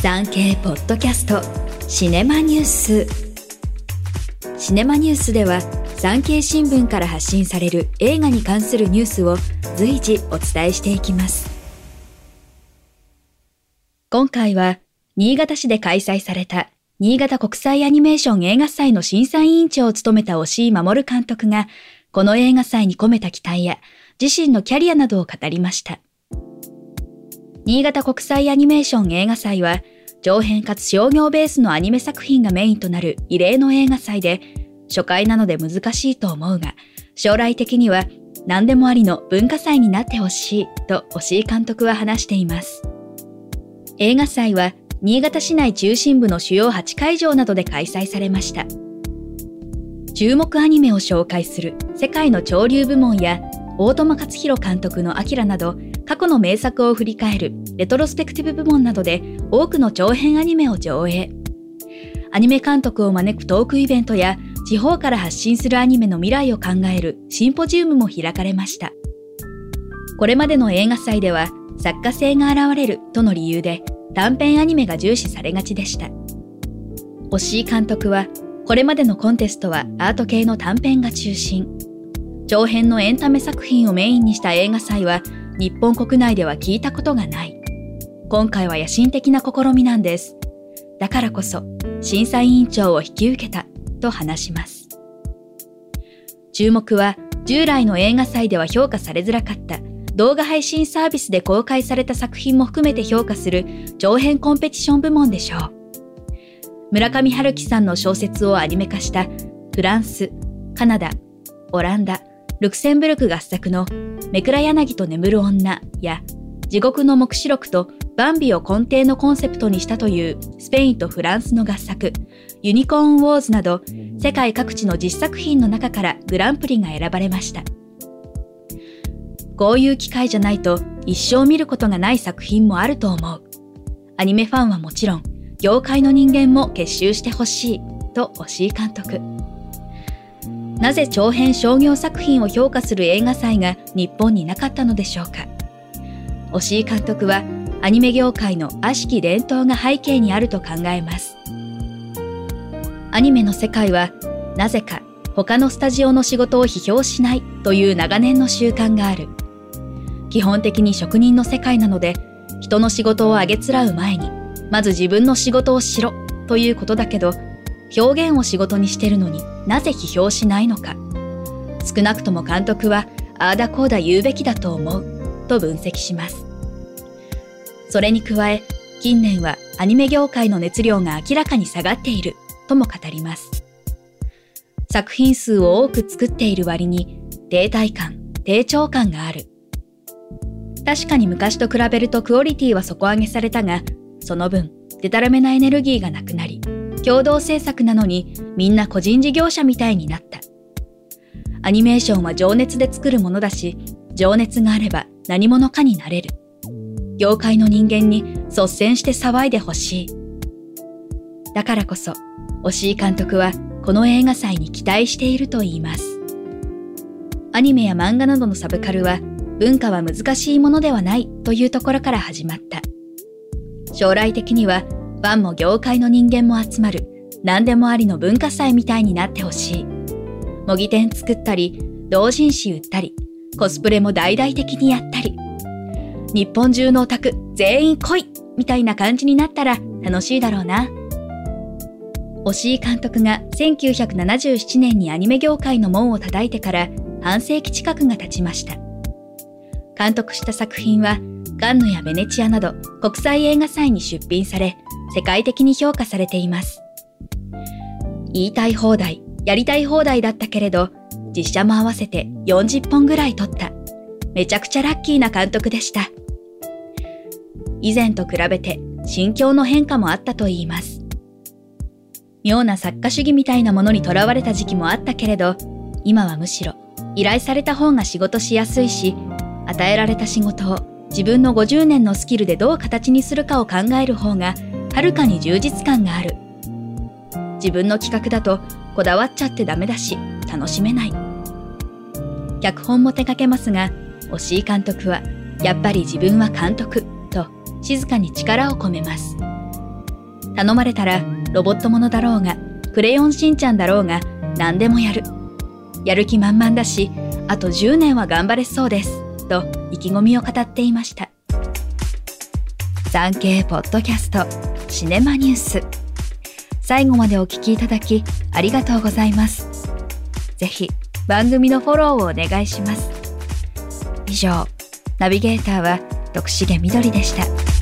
産経ポッドキャストシネマニュース。シネマニュースでは産経新聞から発信される映画に関するニュースを随時お伝えしていきます。今回は新潟市で開催された新潟国際アニメーション映画祭の審査委員長を務めた押井守監督がこの映画祭に込めた期待や自身のキャリアなどを語りました。新潟国際アニメーション映画祭は、長編かつ商業ベースのアニメ作品がメインとなる異例の映画祭で、初回なので難しいと思うが、将来的には何でもありの文化祭になってほしいと押井監督は話しています。映画祭は新潟市内中心部の主要8会場などで開催されました。注目アニメを紹介する世界の潮流部門や大友克弘監督のアキラなど過去の名作を振り返るレトロスペクティブ部門などで多くの長編アニメを上映。アニメ監督を招くトークイベントや地方から発信するアニメの未来を考えるシンポジウムも開かれました。これまでの映画祭では作家性が現れるとの理由で短編アニメが重視されがちでした。押井監督はこれまでのコンテストはアート系の短編が中心。長編のエンタメ作品をメインにした映画祭は日本国内では聞いたことがない。今回は野心的な試みなんです。だからこそ、審査委員長を引き受けた、と話します。注目は、従来の映画祭では評価されづらかった動画配信サービスで公開された作品も含めて評価する長編コンペティション部門でしょう。村上春樹さんの小説をアニメ化したフランス、カナダ、オランダ、ルクセンブルク合作のめくら柳と眠る女や地獄の目視録とバンビを根底のコンセプトにしたというスペインとフランスの合作ユニコーンウォーズなど世界各地の実作品の中からグランプリが選ばれました。こういう機会じゃないと一生見ることがない作品もあると思う。アニメファンはもちろん業界の人間も結集してほしいと押井監督。なぜ長編商業作品を評価する映画祭が日本になかったのでしょうか？押井監督はアニメ業界の悪しき伝統が背景にあると考えます。アニメの世界はなぜか他のスタジオの仕事を批評しないという長年の習慣がある。基本的に職人の世界なので人の仕事をあげつらう前にまず自分の仕事をしろということだけど表現を仕事にしてるのになぜ批評しないのか。少なくとも監督はああだこうだ言うべきだと思うと分析します。それに加え近年はアニメ業界の熱量が明らかに下がっているとも語ります。作品数を多く作っている割に停滞感低調感がある。確かに昔と比べるとクオリティは底上げされたがその分デタラメなエネルギーがなくなり共同制作なのにみんな個人事業者みたいになった。アニメーションは情熱で作るものだし、情熱があれば何者かになれる。業界の人間に率先して騒いでほしい。だからこそ、押井監督はこの映画祭に期待していると言います。アニメや漫画などのサブカルは文化は難しいものではないというところから始まった。将来的にはファンも業界の人間も集まる何でもありの文化祭みたいになってほしい。模擬店作ったり、同人誌売ったり、コスプレも大々的にやったり。日本中のオタク全員来いみたいな感じになったら楽しいだろうな。押井監督が1977年にアニメ業界の門を叩いてから半世紀近くが経ちました。監督した作品はカンヌやベネチアなど国際映画祭に出品され、世界的に評価されています。言いたい放題、やりたい放題だったけれど、実写も合わせて40本ぐらい撮った。めちゃくちゃラッキーな監督でした。以前と比べて心境の変化もあったと言います。妙な作家主義みたいなものにとらわれた時期もあったけれど、今はむしろ依頼された方が仕事しやすいし、与えられた仕事を自分の50年のスキルでどう形にするかを考える方がはるかに充実感がある。自分の企画だとこだわっちゃってダメだし楽しめない。脚本も手掛けますが、押井監督はやっぱり自分は監督と静かに力を込めます。頼まれたらロボットものだろうが、クレヨンしんちゃんだろうが、何でもやる。やる気満々だし、あと10年は頑張れそうです。と意気込みを語っていました。産経ポッドキャストシネマニュース。最後までお聞きいただきありがとうございます。ぜひ番組のフォローをお願いします。以上、ナビゲーターは徳重みどりでした。